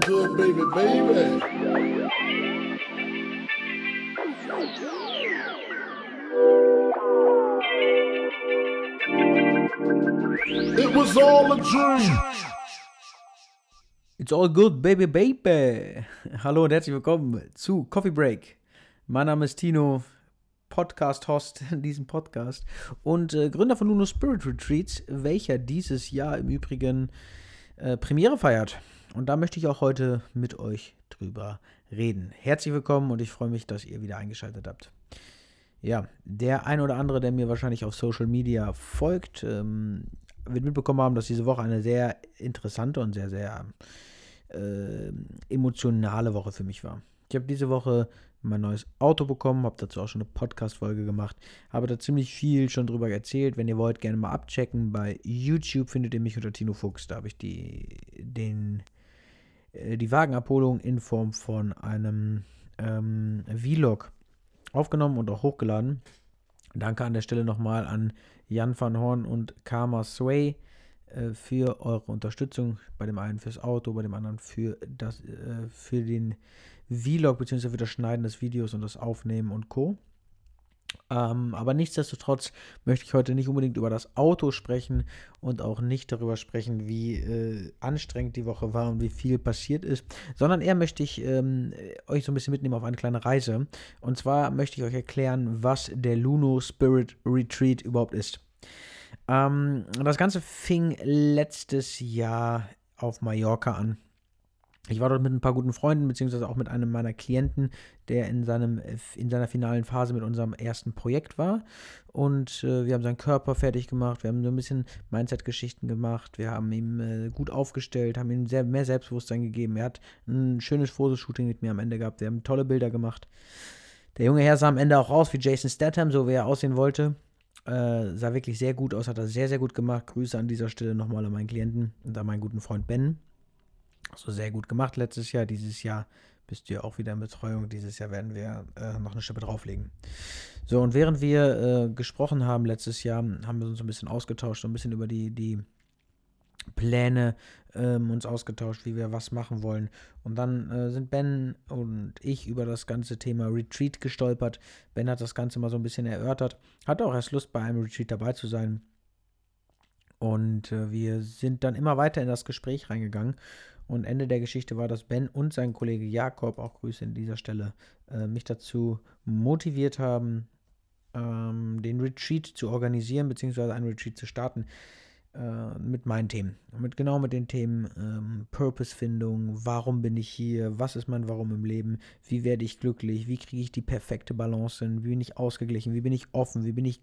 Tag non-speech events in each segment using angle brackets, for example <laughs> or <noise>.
good, baby, baby. It was all a dream. It's all good, baby, baby. Hallo und herzlich willkommen zu Coffee Break. Mein Name ist Tino, Podcast-Host in diesem Podcast und äh, Gründer von Luno Spirit Retreats, welcher dieses Jahr im Übrigen äh, Premiere feiert. Und da möchte ich auch heute mit euch drüber reden. Herzlich willkommen und ich freue mich, dass ihr wieder eingeschaltet habt. Ja, der ein oder andere, der mir wahrscheinlich auf Social Media folgt, ähm, wird mitbekommen haben, dass diese Woche eine sehr interessante und sehr, sehr äh, emotionale Woche für mich war. Ich habe diese Woche mein neues Auto bekommen, habe dazu auch schon eine Podcast-Folge gemacht, habe da ziemlich viel schon drüber erzählt. Wenn ihr wollt, gerne mal abchecken. Bei YouTube findet ihr mich unter Tino Fuchs. Da habe ich die, den, äh, die Wagenabholung in Form von einem ähm, Vlog aufgenommen und auch hochgeladen. Danke an der Stelle nochmal an Jan van Horn und Karma Sway äh, für eure Unterstützung. Bei dem einen fürs Auto, bei dem anderen für, das, äh, für den Vlog bzw. für das Schneiden des Videos und das Aufnehmen und Co. Ähm, aber nichtsdestotrotz möchte ich heute nicht unbedingt über das Auto sprechen und auch nicht darüber sprechen, wie äh, anstrengend die Woche war und wie viel passiert ist, sondern eher möchte ich ähm, euch so ein bisschen mitnehmen auf eine kleine Reise. Und zwar möchte ich euch erklären, was der Luno Spirit Retreat überhaupt ist. Ähm, das Ganze fing letztes Jahr auf Mallorca an. Ich war dort mit ein paar guten Freunden, beziehungsweise auch mit einem meiner Klienten, der in, seinem, in seiner finalen Phase mit unserem ersten Projekt war. Und äh, wir haben seinen Körper fertig gemacht, wir haben so ein bisschen Mindset-Geschichten gemacht, wir haben ihm äh, gut aufgestellt, haben ihm sehr, mehr Selbstbewusstsein gegeben. Er hat ein schönes Fotoshooting mit mir am Ende gehabt, wir haben tolle Bilder gemacht. Der junge Herr sah am Ende auch aus wie Jason Statham, so wie er aussehen wollte. Äh, sah wirklich sehr gut aus, hat er sehr, sehr gut gemacht. Grüße an dieser Stelle nochmal an meinen Klienten und an meinen guten Freund Ben. So sehr gut gemacht letztes Jahr. Dieses Jahr bist du ja auch wieder in Betreuung. Dieses Jahr werden wir äh, noch eine Schippe drauflegen. So, und während wir äh, gesprochen haben letztes Jahr, haben wir uns ein bisschen ausgetauscht, so ein bisschen über die, die Pläne ähm, uns ausgetauscht, wie wir was machen wollen. Und dann äh, sind Ben und ich über das ganze Thema Retreat gestolpert. Ben hat das Ganze mal so ein bisschen erörtert, hat auch erst Lust, bei einem Retreat dabei zu sein. Und äh, wir sind dann immer weiter in das Gespräch reingegangen. Und Ende der Geschichte war, dass Ben und sein Kollege Jakob, auch Grüße an dieser Stelle, äh, mich dazu motiviert haben, ähm, den Retreat zu organisieren, beziehungsweise einen Retreat zu starten äh, mit meinen Themen. Mit genau mit den Themen ähm, Purpose-Findung, warum bin ich hier, was ist mein Warum im Leben, wie werde ich glücklich, wie kriege ich die perfekte Balance hin, wie bin ich ausgeglichen, wie bin ich offen, wie bin ich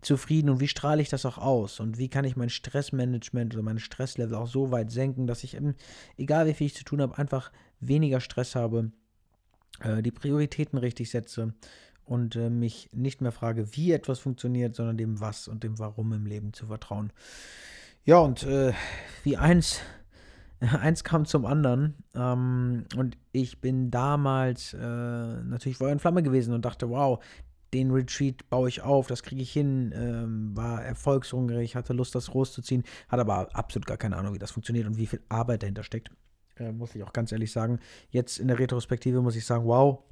zufrieden und wie strahle ich das auch aus und wie kann ich mein Stressmanagement oder mein Stresslevel auch so weit senken, dass ich, eben, egal wie viel ich zu tun habe, einfach weniger Stress habe, äh, die Prioritäten richtig setze und äh, mich nicht mehr frage, wie etwas funktioniert, sondern dem Was und dem Warum im Leben zu vertrauen. Ja, und äh, wie eins, <laughs> eins kam zum anderen. Ähm, und ich bin damals äh, natürlich Feuer in Flamme gewesen und dachte, wow, den Retreat baue ich auf, das kriege ich hin, ähm, war erfolgshungrig, hatte Lust, das großzuziehen, hat aber absolut gar keine Ahnung, wie das funktioniert und wie viel Arbeit dahinter steckt. Äh, muss ich auch ganz ehrlich sagen. Jetzt in der Retrospektive muss ich sagen, wow,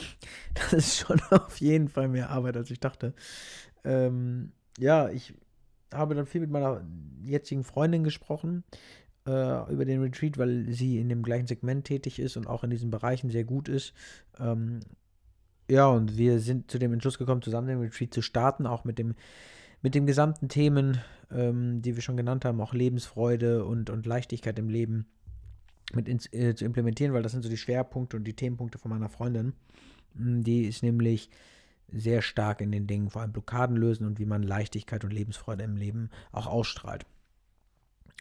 <laughs> das ist schon <laughs> auf jeden Fall mehr Arbeit, als ich dachte. Ähm, ja, ich habe dann viel mit meiner jetzigen Freundin gesprochen äh, über den Retreat, weil sie in dem gleichen Segment tätig ist und auch in diesen Bereichen sehr gut ist. Ähm, ja, und wir sind zu dem Entschluss gekommen, zusammen den Retreat zu starten, auch mit dem, mit den gesamten Themen, ähm, die wir schon genannt haben, auch Lebensfreude und, und Leichtigkeit im Leben mit ins, äh, zu implementieren, weil das sind so die Schwerpunkte und die Themenpunkte von meiner Freundin. Die ist nämlich sehr stark in den Dingen, vor allem Blockaden lösen und wie man Leichtigkeit und Lebensfreude im Leben auch ausstrahlt.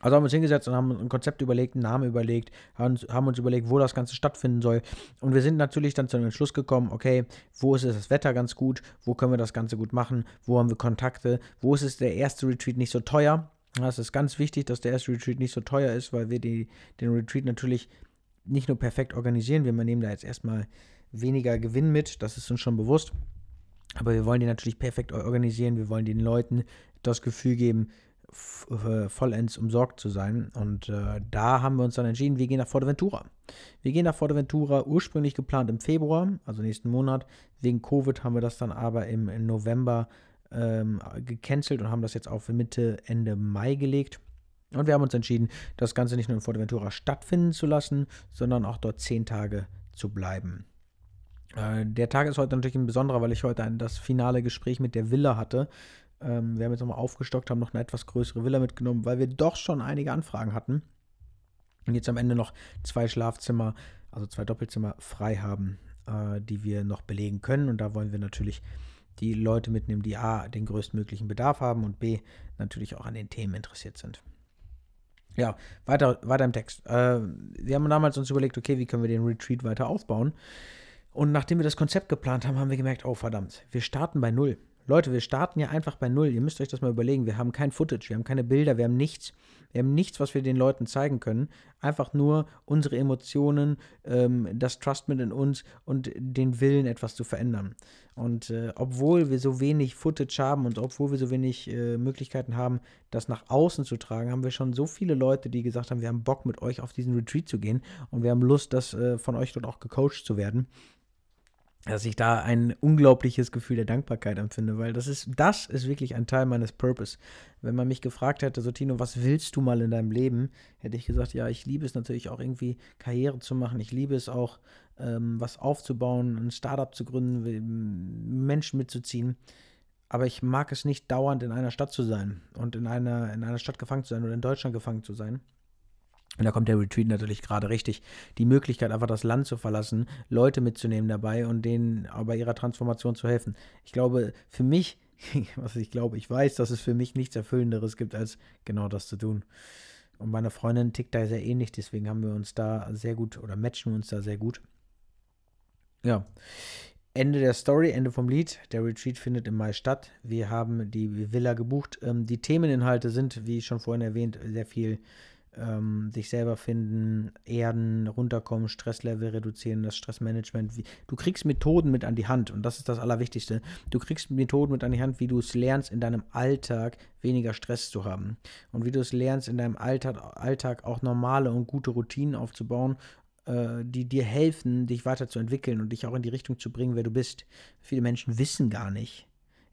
Also haben wir uns hingesetzt und haben ein Konzept überlegt, einen Namen überlegt, haben, haben, uns überlegt, wo das Ganze stattfinden soll. Und wir sind natürlich dann zu dem Entschluss gekommen, okay, wo ist das Wetter ganz gut, wo können wir das Ganze gut machen, wo haben wir Kontakte, wo ist es der erste Retreat nicht so teuer. Es ist ganz wichtig, dass der erste Retreat nicht so teuer ist, weil wir die, den Retreat natürlich nicht nur perfekt organisieren, wir nehmen da jetzt erstmal weniger Gewinn mit, das ist uns schon bewusst. Aber wir wollen den natürlich perfekt organisieren, wir wollen den Leuten das Gefühl geben, vollends umsorgt zu sein. Und äh, da haben wir uns dann entschieden, wir gehen nach Forteventura. Wir gehen nach Forteventura, ursprünglich geplant im Februar, also nächsten Monat. Wegen Covid haben wir das dann aber im, im November ähm, gecancelt und haben das jetzt auf Mitte, Ende Mai gelegt. Und wir haben uns entschieden, das Ganze nicht nur in Forteventura stattfinden zu lassen, sondern auch dort zehn Tage zu bleiben. Äh, der Tag ist heute natürlich ein besonderer, weil ich heute ein, das finale Gespräch mit der Villa hatte. Ähm, wir haben jetzt nochmal aufgestockt, haben noch eine etwas größere Villa mitgenommen, weil wir doch schon einige Anfragen hatten. Und jetzt am Ende noch zwei Schlafzimmer, also zwei Doppelzimmer frei haben, äh, die wir noch belegen können. Und da wollen wir natürlich die Leute mitnehmen, die A, den größtmöglichen Bedarf haben und B, natürlich auch an den Themen interessiert sind. Ja, weiter, weiter im Text. Äh, wir haben damals uns überlegt, okay, wie können wir den Retreat weiter aufbauen? Und nachdem wir das Konzept geplant haben, haben wir gemerkt, oh verdammt, wir starten bei Null. Leute, wir starten ja einfach bei Null. Ihr müsst euch das mal überlegen. Wir haben kein Footage, wir haben keine Bilder, wir haben nichts. Wir haben nichts, was wir den Leuten zeigen können. Einfach nur unsere Emotionen, ähm, das Trustment in uns und den Willen, etwas zu verändern. Und äh, obwohl wir so wenig Footage haben und obwohl wir so wenig äh, Möglichkeiten haben, das nach außen zu tragen, haben wir schon so viele Leute, die gesagt haben, wir haben Bock mit euch auf diesen Retreat zu gehen und wir haben Lust, das äh, von euch dort auch gecoacht zu werden dass ich da ein unglaubliches Gefühl der Dankbarkeit empfinde, weil das ist, das ist wirklich ein Teil meines Purpose. Wenn man mich gefragt hätte, so Tino, was willst du mal in deinem Leben, hätte ich gesagt, ja, ich liebe es natürlich auch irgendwie Karriere zu machen, ich liebe es auch, ähm, was aufzubauen, ein Startup zu gründen, Menschen mitzuziehen. Aber ich mag es nicht dauernd in einer Stadt zu sein und in einer, in einer Stadt gefangen zu sein oder in Deutschland gefangen zu sein. Und da kommt der Retreat natürlich gerade richtig. Die Möglichkeit, einfach das Land zu verlassen, Leute mitzunehmen dabei und denen bei ihrer Transformation zu helfen. Ich glaube, für mich, <laughs> was ich glaube, ich weiß, dass es für mich nichts Erfüllenderes gibt, als genau das zu tun. Und meine Freundin tickt da sehr ähnlich, deswegen haben wir uns da sehr gut oder matchen uns da sehr gut. Ja. Ende der Story, Ende vom Lied. Der Retreat findet im Mai statt. Wir haben die Villa gebucht. Ähm, die Themeninhalte sind, wie schon vorhin erwähnt, sehr viel ähm, sich selber finden, erden, runterkommen, Stresslevel reduzieren, das Stressmanagement. Du kriegst Methoden mit an die Hand und das ist das Allerwichtigste. Du kriegst Methoden mit an die Hand, wie du es lernst, in deinem Alltag weniger Stress zu haben und wie du es lernst, in deinem Alltag, Alltag auch normale und gute Routinen aufzubauen äh, die dir helfen, dich weiterzuentwickeln und dich auch in die Richtung zu bringen, wer du bist. Viele Menschen wissen gar nicht,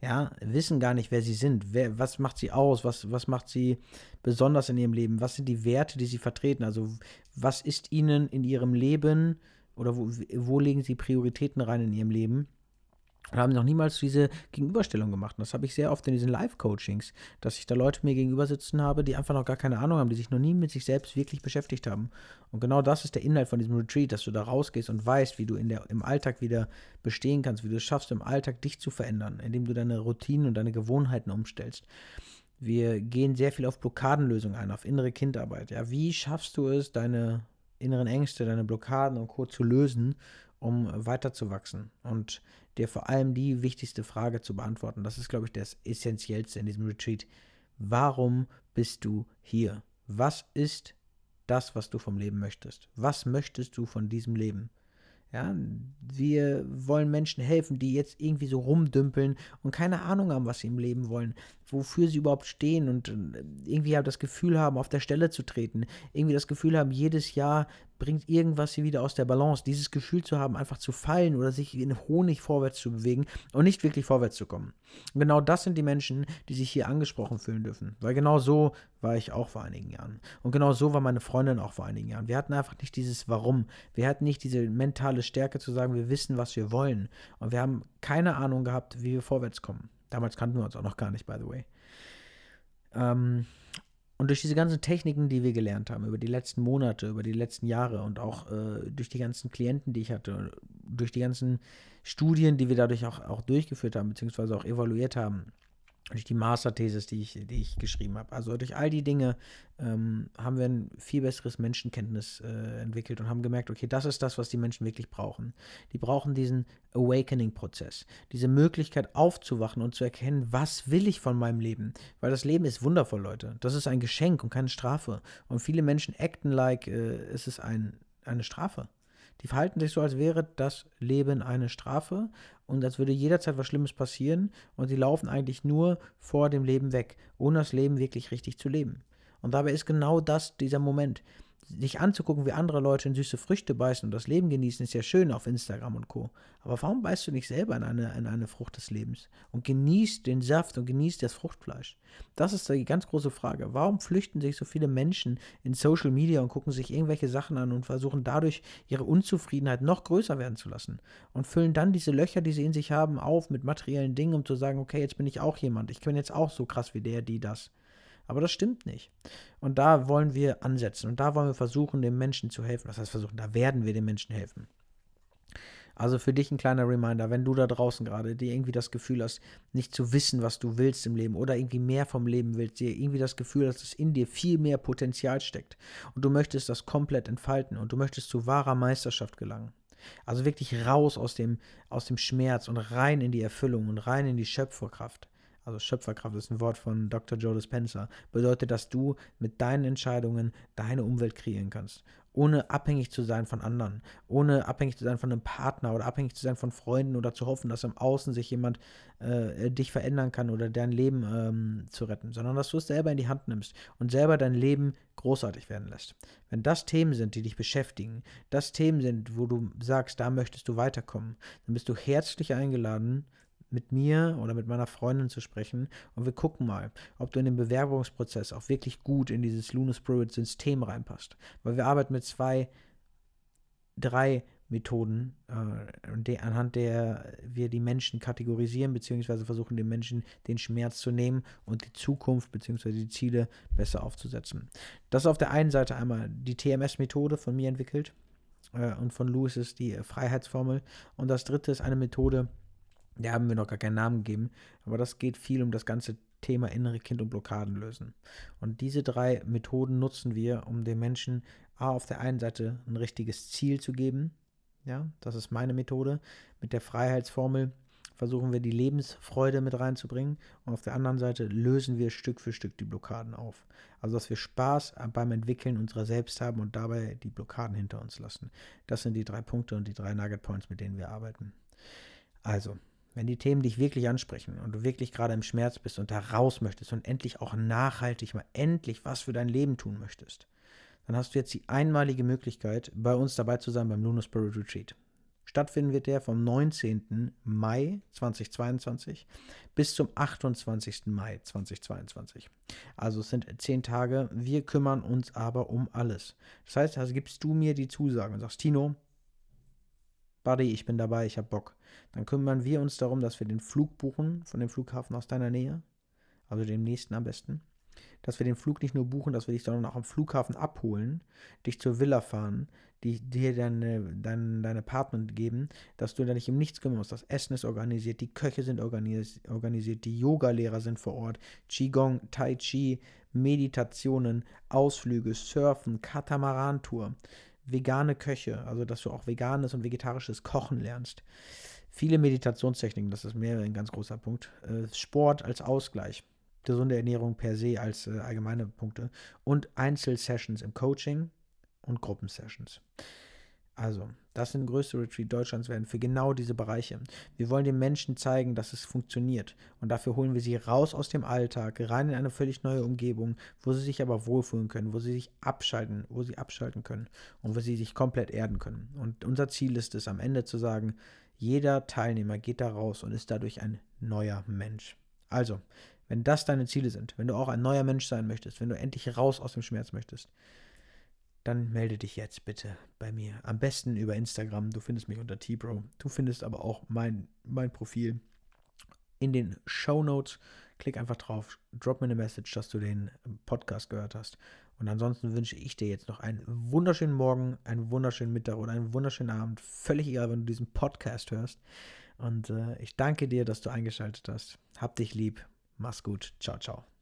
ja, wissen gar nicht, wer sie sind. Wer, was macht sie aus? Was, was macht sie besonders in ihrem Leben? Was sind die Werte, die sie vertreten? Also, was ist ihnen in ihrem Leben oder wo, wo legen sie Prioritäten rein in ihrem Leben? Und haben noch niemals diese Gegenüberstellung gemacht. Und das habe ich sehr oft in diesen Live-Coachings, dass ich da Leute mir gegenüber sitzen habe, die einfach noch gar keine Ahnung haben, die sich noch nie mit sich selbst wirklich beschäftigt haben. Und genau das ist der Inhalt von diesem Retreat, dass du da rausgehst und weißt, wie du in der, im Alltag wieder bestehen kannst, wie du es schaffst, im Alltag dich zu verändern, indem du deine Routinen und deine Gewohnheiten umstellst. Wir gehen sehr viel auf Blockadenlösungen ein, auf innere Kindarbeit. Ja, wie schaffst du es, deine inneren Ängste, deine Blockaden und Co. zu lösen, um weiterzuwachsen? Und dir vor allem die wichtigste Frage zu beantworten. Das ist, glaube ich, das Essentiellste in diesem Retreat. Warum bist du hier? Was ist das, was du vom Leben möchtest? Was möchtest du von diesem Leben? Ja, wir wollen Menschen helfen, die jetzt irgendwie so rumdümpeln und keine Ahnung haben, was sie im Leben wollen, wofür sie überhaupt stehen und äh, irgendwie halt das Gefühl haben, auf der Stelle zu treten, irgendwie das Gefühl haben, jedes Jahr bringt irgendwas sie wieder aus der Balance. Dieses Gefühl zu haben, einfach zu fallen oder sich in Honig vorwärts zu bewegen und nicht wirklich vorwärts zu kommen. Und genau das sind die Menschen, die sich hier angesprochen fühlen dürfen. Weil genau so war ich auch vor einigen Jahren. Und genau so war meine Freundin auch vor einigen Jahren. Wir hatten einfach nicht dieses Warum. Wir hatten nicht diese mentale Stärke zu sagen, wir wissen, was wir wollen. Und wir haben keine Ahnung gehabt, wie wir vorwärts kommen. Damals kannten wir uns auch noch gar nicht, by the way. Ähm, und durch diese ganzen Techniken, die wir gelernt haben, über die letzten Monate, über die letzten Jahre und auch äh, durch die ganzen Klienten, die ich hatte, durch die ganzen Studien, die wir dadurch auch, auch durchgeführt haben, beziehungsweise auch evaluiert haben, durch die Masterthesis, die ich, die ich geschrieben habe. Also durch all die Dinge ähm, haben wir ein viel besseres Menschenkenntnis äh, entwickelt und haben gemerkt, okay, das ist das, was die Menschen wirklich brauchen. Die brauchen diesen Awakening-Prozess, diese Möglichkeit aufzuwachen und zu erkennen, was will ich von meinem Leben? Weil das Leben ist wundervoll, Leute. Das ist ein Geschenk und keine Strafe. Und viele Menschen acten like, äh, es ist ein, eine Strafe. Die verhalten sich so, als wäre das Leben eine Strafe und als würde jederzeit was Schlimmes passieren und sie laufen eigentlich nur vor dem Leben weg, ohne das Leben wirklich richtig zu leben. Und dabei ist genau das dieser Moment sich anzugucken, wie andere Leute in süße Früchte beißen und das Leben genießen, ist ja schön auf Instagram und Co. Aber warum beißt du nicht selber in eine, in eine Frucht des Lebens und genießt den Saft und genießt das Fruchtfleisch? Das ist die ganz große Frage. Warum flüchten sich so viele Menschen in Social Media und gucken sich irgendwelche Sachen an und versuchen dadurch ihre Unzufriedenheit noch größer werden zu lassen und füllen dann diese Löcher, die sie in sich haben, auf mit materiellen Dingen, um zu sagen, okay, jetzt bin ich auch jemand, ich bin jetzt auch so krass wie der, die das. Aber das stimmt nicht. Und da wollen wir ansetzen und da wollen wir versuchen, den Menschen zu helfen. Das heißt, versuchen, da werden wir den Menschen helfen. Also für dich ein kleiner Reminder, wenn du da draußen gerade dir irgendwie das Gefühl hast, nicht zu wissen, was du willst im Leben oder irgendwie mehr vom Leben willst, dir irgendwie das Gefühl hast, dass in dir viel mehr Potenzial steckt und du möchtest das komplett entfalten und du möchtest zu wahrer Meisterschaft gelangen. Also wirklich raus aus dem, aus dem Schmerz und rein in die Erfüllung und rein in die Schöpferkraft also Schöpferkraft ist ein Wort von Dr. Joe Dispenza, bedeutet, dass du mit deinen Entscheidungen deine Umwelt kreieren kannst. Ohne abhängig zu sein von anderen, ohne abhängig zu sein von einem Partner oder abhängig zu sein von Freunden oder zu hoffen, dass im Außen sich jemand äh, dich verändern kann oder dein Leben ähm, zu retten, sondern dass du es selber in die Hand nimmst und selber dein Leben großartig werden lässt. Wenn das Themen sind, die dich beschäftigen, das Themen sind, wo du sagst, da möchtest du weiterkommen, dann bist du herzlich eingeladen, mit mir oder mit meiner Freundin zu sprechen und wir gucken mal, ob du in den Bewerbungsprozess auch wirklich gut in dieses Lunar Spirit System reinpasst. Weil wir arbeiten mit zwei, drei Methoden, äh, anhand der wir die Menschen kategorisieren, beziehungsweise versuchen den Menschen den Schmerz zu nehmen und die Zukunft, beziehungsweise die Ziele besser aufzusetzen. Das ist auf der einen Seite einmal die TMS-Methode von mir entwickelt äh, und von Louis ist die Freiheitsformel. Und das dritte ist eine Methode, da haben wir noch gar keinen Namen gegeben, aber das geht viel um das ganze Thema innere Kind und Blockaden lösen. Und diese drei Methoden nutzen wir, um den Menschen A, auf der einen Seite ein richtiges Ziel zu geben. Ja, das ist meine Methode. Mit der Freiheitsformel versuchen wir die Lebensfreude mit reinzubringen und auf der anderen Seite lösen wir Stück für Stück die Blockaden auf. Also dass wir Spaß beim Entwickeln unserer selbst haben und dabei die Blockaden hinter uns lassen. Das sind die drei Punkte und die drei Nugget Points, mit denen wir arbeiten. Also, wenn die Themen dich wirklich ansprechen und du wirklich gerade im Schmerz bist und da raus möchtest und endlich auch nachhaltig mal endlich was für dein Leben tun möchtest, dann hast du jetzt die einmalige Möglichkeit, bei uns dabei zu sein beim Lunar Spirit Retreat. Stattfinden wird der vom 19. Mai 2022 bis zum 28. Mai 2022. Also es sind zehn Tage. Wir kümmern uns aber um alles. Das heißt, also gibst du mir die Zusage und sagst, Tino, Buddy, ich bin dabei, ich habe Bock. Dann kümmern wir uns darum, dass wir den Flug buchen von dem Flughafen aus deiner Nähe, also dem nächsten am besten. Dass wir den Flug nicht nur buchen, dass wir dich sondern auch am Flughafen abholen, dich zur Villa fahren, die dir deine, dein, dein Apartment geben, dass du da nicht um nichts kümmern musst. Das Essen ist organisiert, die Köche sind organis organisiert, die Yogalehrer sind vor Ort, Qigong, Tai Chi, Meditationen, Ausflüge, Surfen, Katamaran-Tour vegane Köche, also dass du auch veganes und vegetarisches Kochen lernst. Viele Meditationstechniken, das ist mir ein ganz großer Punkt. Äh, Sport als Ausgleich, gesunde Ernährung per se als äh, allgemeine Punkte und Einzelsessions im Coaching und Gruppensessions. Also, das sind größte Retreat Deutschlands werden für genau diese Bereiche. Wir wollen den Menschen zeigen, dass es funktioniert. Und dafür holen wir sie raus aus dem Alltag, rein in eine völlig neue Umgebung, wo sie sich aber wohlfühlen können, wo sie sich abschalten, wo sie abschalten können und wo sie sich komplett erden können. Und unser Ziel ist es, am Ende zu sagen, jeder Teilnehmer geht da raus und ist dadurch ein neuer Mensch. Also, wenn das deine Ziele sind, wenn du auch ein neuer Mensch sein möchtest, wenn du endlich raus aus dem Schmerz möchtest, dann melde dich jetzt bitte bei mir. Am besten über Instagram. Du findest mich unter T-Bro. Du findest aber auch mein, mein Profil in den Show Notes. Klick einfach drauf, drop mir eine Message, dass du den Podcast gehört hast. Und ansonsten wünsche ich dir jetzt noch einen wunderschönen Morgen, einen wunderschönen Mittag oder einen wunderschönen Abend. Völlig egal, wenn du diesen Podcast hörst. Und äh, ich danke dir, dass du eingeschaltet hast. Hab dich lieb. Mach's gut. Ciao, ciao.